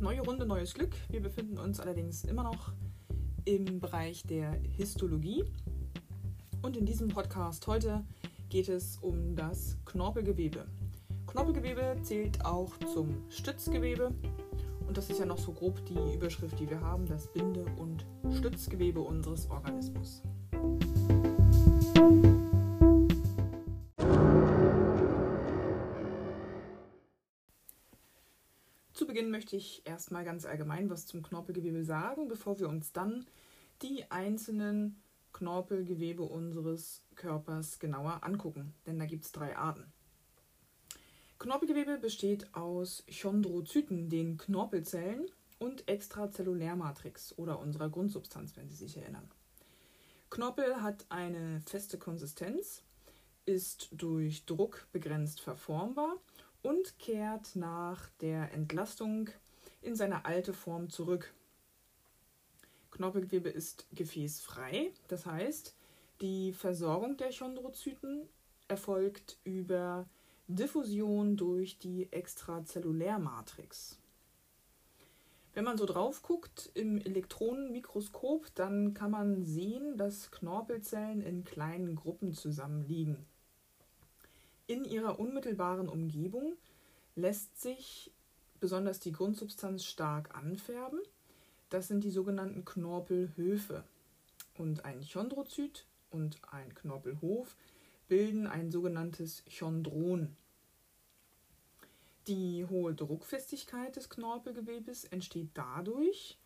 Neue Runde, neues Glück. Wir befinden uns allerdings immer noch im Bereich der Histologie. Und in diesem Podcast heute geht es um das Knorpelgewebe. Knorpelgewebe zählt auch zum Stützgewebe. Und das ist ja noch so grob die Überschrift, die wir haben, das Binde- und Stützgewebe unseres Organismus. Beginn möchte ich erstmal ganz allgemein was zum Knorpelgewebe sagen, bevor wir uns dann die einzelnen Knorpelgewebe unseres Körpers genauer angucken, denn da gibt es drei Arten. Knorpelgewebe besteht aus Chondrozyten, den Knorpelzellen, und Extrazellulärmatrix oder unserer Grundsubstanz, wenn Sie sich erinnern. Knorpel hat eine feste Konsistenz, ist durch Druck begrenzt verformbar und kehrt nach der Entlastung in seine alte Form zurück. Knorpelgewebe ist gefäßfrei, das heißt, die Versorgung der Chondrozyten erfolgt über Diffusion durch die Extrazellulärmatrix. Wenn man so drauf guckt im Elektronenmikroskop, dann kann man sehen, dass Knorpelzellen in kleinen Gruppen zusammenliegen. In ihrer unmittelbaren Umgebung lässt sich besonders die Grundsubstanz stark anfärben. Das sind die sogenannten Knorpelhöfe. Und ein Chondrozyt und ein Knorpelhof bilden ein sogenanntes Chondron. Die hohe Druckfestigkeit des Knorpelgewebes entsteht dadurch,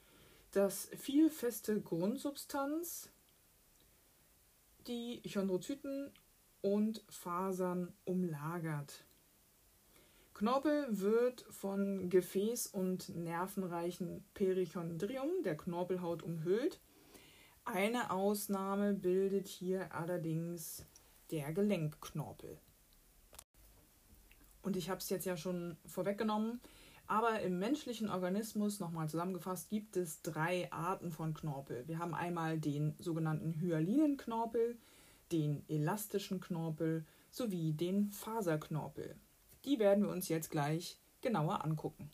dass viel feste Grundsubstanz die Chondrozyten und Fasern umlagert. Knorpel wird von Gefäß- und nervenreichen Perichondrium, der Knorpelhaut, umhüllt. Eine Ausnahme bildet hier allerdings der Gelenkknorpel. Und ich habe es jetzt ja schon vorweggenommen, aber im menschlichen Organismus, nochmal zusammengefasst, gibt es drei Arten von Knorpel. Wir haben einmal den sogenannten Hyalinenknorpel, den elastischen Knorpel sowie den Faserknorpel. Die werden wir uns jetzt gleich genauer angucken.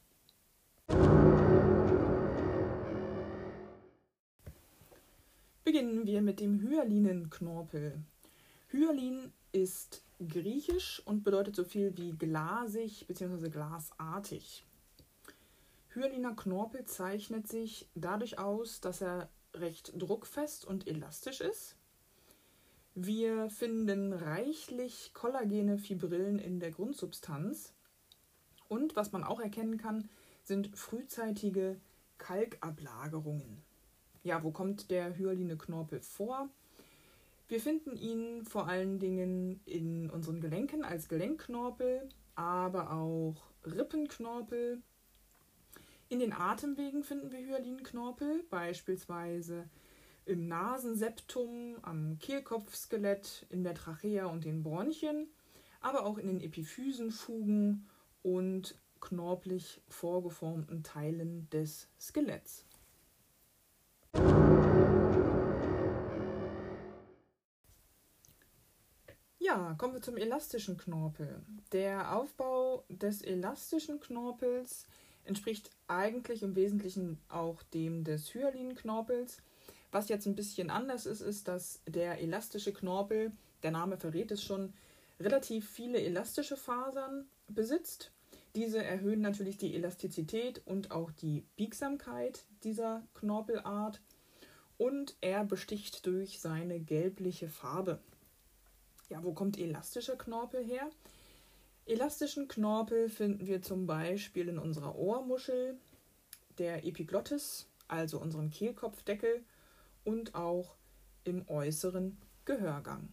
Beginnen wir mit dem Hyalinenknorpel. Hyalin ist griechisch und bedeutet so viel wie glasig bzw. glasartig. Hyaliner Knorpel zeichnet sich dadurch aus, dass er recht druckfest und elastisch ist wir finden reichlich kollagene Fibrillen in der Grundsubstanz. Und was man auch erkennen kann, sind frühzeitige Kalkablagerungen. Ja, wo kommt der hyaline Knorpel vor? Wir finden ihn vor allen Dingen in unseren Gelenken als Gelenkknorpel, aber auch Rippenknorpel. In den Atemwegen finden wir Hyalinknorpel, beispielsweise im Nasenseptum, am Kehlkopfskelett, in der Trachea und den Bronchien, aber auch in den Epiphysenfugen und knorpelig vorgeformten Teilen des Skeletts. Ja, kommen wir zum elastischen Knorpel. Der Aufbau des elastischen Knorpels entspricht eigentlich im Wesentlichen auch dem des Hyalinknorpels. Was jetzt ein bisschen anders ist, ist, dass der elastische Knorpel, der Name verrät es schon, relativ viele elastische Fasern besitzt. Diese erhöhen natürlich die Elastizität und auch die Biegsamkeit dieser Knorpelart und er besticht durch seine gelbliche Farbe. Ja, wo kommt elastischer Knorpel her? Elastischen Knorpel finden wir zum Beispiel in unserer Ohrmuschel, der Epiglottis, also unserem Kehlkopfdeckel und auch im äußeren Gehörgang.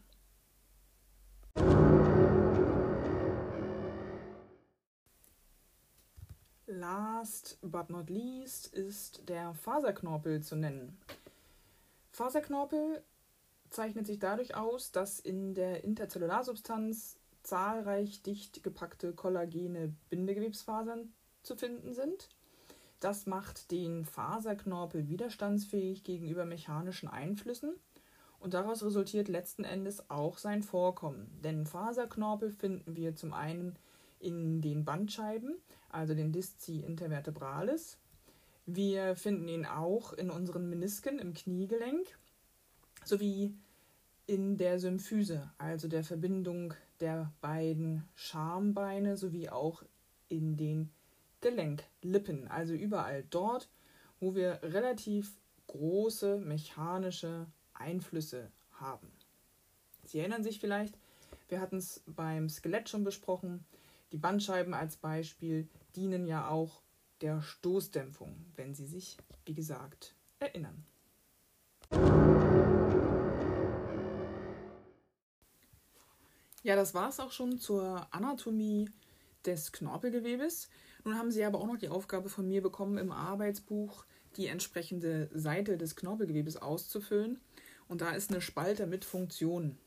Last but not least ist der Faserknorpel zu nennen. Faserknorpel zeichnet sich dadurch aus, dass in der Interzellarsubstanz zahlreich dicht gepackte kollagene Bindegewebsfasern zu finden sind. Das macht den Faserknorpel widerstandsfähig gegenüber mechanischen Einflüssen und daraus resultiert letzten Endes auch sein Vorkommen. Denn Faserknorpel finden wir zum einen in den Bandscheiben, also den Disci intervertebralis, Wir finden ihn auch in unseren Menisken im Kniegelenk sowie in der Symphyse, also der Verbindung der beiden Schambeine sowie auch in den Gelenklippen, also überall dort, wo wir relativ große mechanische Einflüsse haben. Sie erinnern sich vielleicht, wir hatten es beim Skelett schon besprochen, die Bandscheiben als Beispiel dienen ja auch der Stoßdämpfung, wenn Sie sich, wie gesagt, erinnern. Ja, das war es auch schon zur Anatomie des Knorpelgewebes. Nun haben Sie aber auch noch die Aufgabe von mir bekommen, im Arbeitsbuch die entsprechende Seite des Knorpelgewebes auszufüllen. Und da ist eine Spalte mit Funktionen.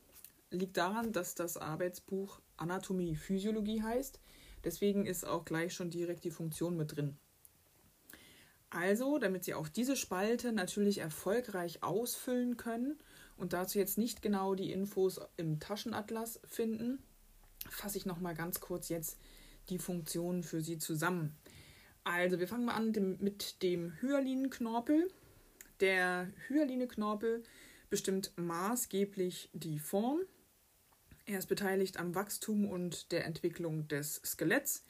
Liegt daran, dass das Arbeitsbuch Anatomie Physiologie heißt. Deswegen ist auch gleich schon direkt die Funktion mit drin. Also, damit Sie auch diese Spalte natürlich erfolgreich ausfüllen können und dazu jetzt nicht genau die Infos im Taschenatlas finden, fasse ich noch mal ganz kurz jetzt die Funktionen für Sie zusammen. Also, wir fangen mal an mit dem Hyalinenknorpel. Der Hyalinenknorpel bestimmt maßgeblich die Form. Er ist beteiligt am Wachstum und der Entwicklung des Skeletts.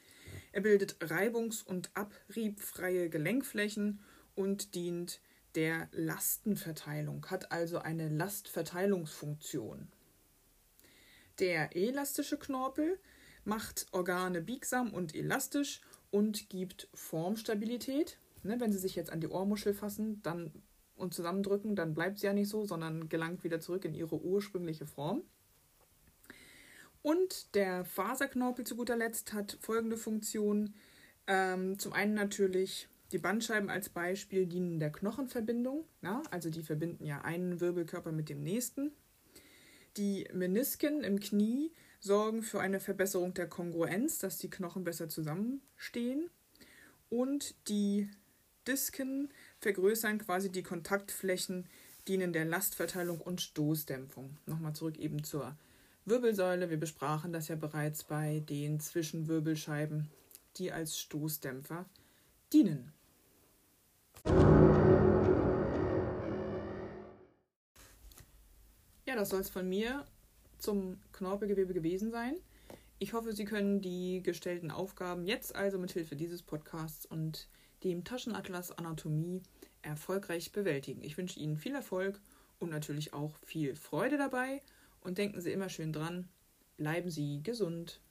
Er bildet reibungs- und abriebfreie Gelenkflächen und dient der Lastenverteilung, hat also eine Lastverteilungsfunktion. Der elastische Knorpel macht Organe biegsam und elastisch und gibt Formstabilität. Ne, wenn Sie sich jetzt an die Ohrmuschel fassen dann, und zusammendrücken, dann bleibt sie ja nicht so, sondern gelangt wieder zurück in ihre ursprüngliche Form. Und der Faserknorpel zu guter Letzt hat folgende Funktion. Ähm, zum einen natürlich die Bandscheiben als Beispiel dienen der Knochenverbindung, ja, also die verbinden ja einen Wirbelkörper mit dem nächsten. Die Menisken im Knie sorgen für eine Verbesserung der Kongruenz, dass die Knochen besser zusammenstehen. Und die Disken vergrößern quasi die Kontaktflächen, dienen der Lastverteilung und Stoßdämpfung. Nochmal zurück eben zur Wirbelsäule. Wir besprachen das ja bereits bei den Zwischenwirbelscheiben, die als Stoßdämpfer dienen. Ja, das soll es von mir zum Knorpelgewebe gewesen sein. Ich hoffe, Sie können die gestellten Aufgaben jetzt also mit Hilfe dieses Podcasts und dem Taschenatlas Anatomie erfolgreich bewältigen. Ich wünsche Ihnen viel Erfolg und natürlich auch viel Freude dabei und denken Sie immer schön dran, bleiben Sie gesund.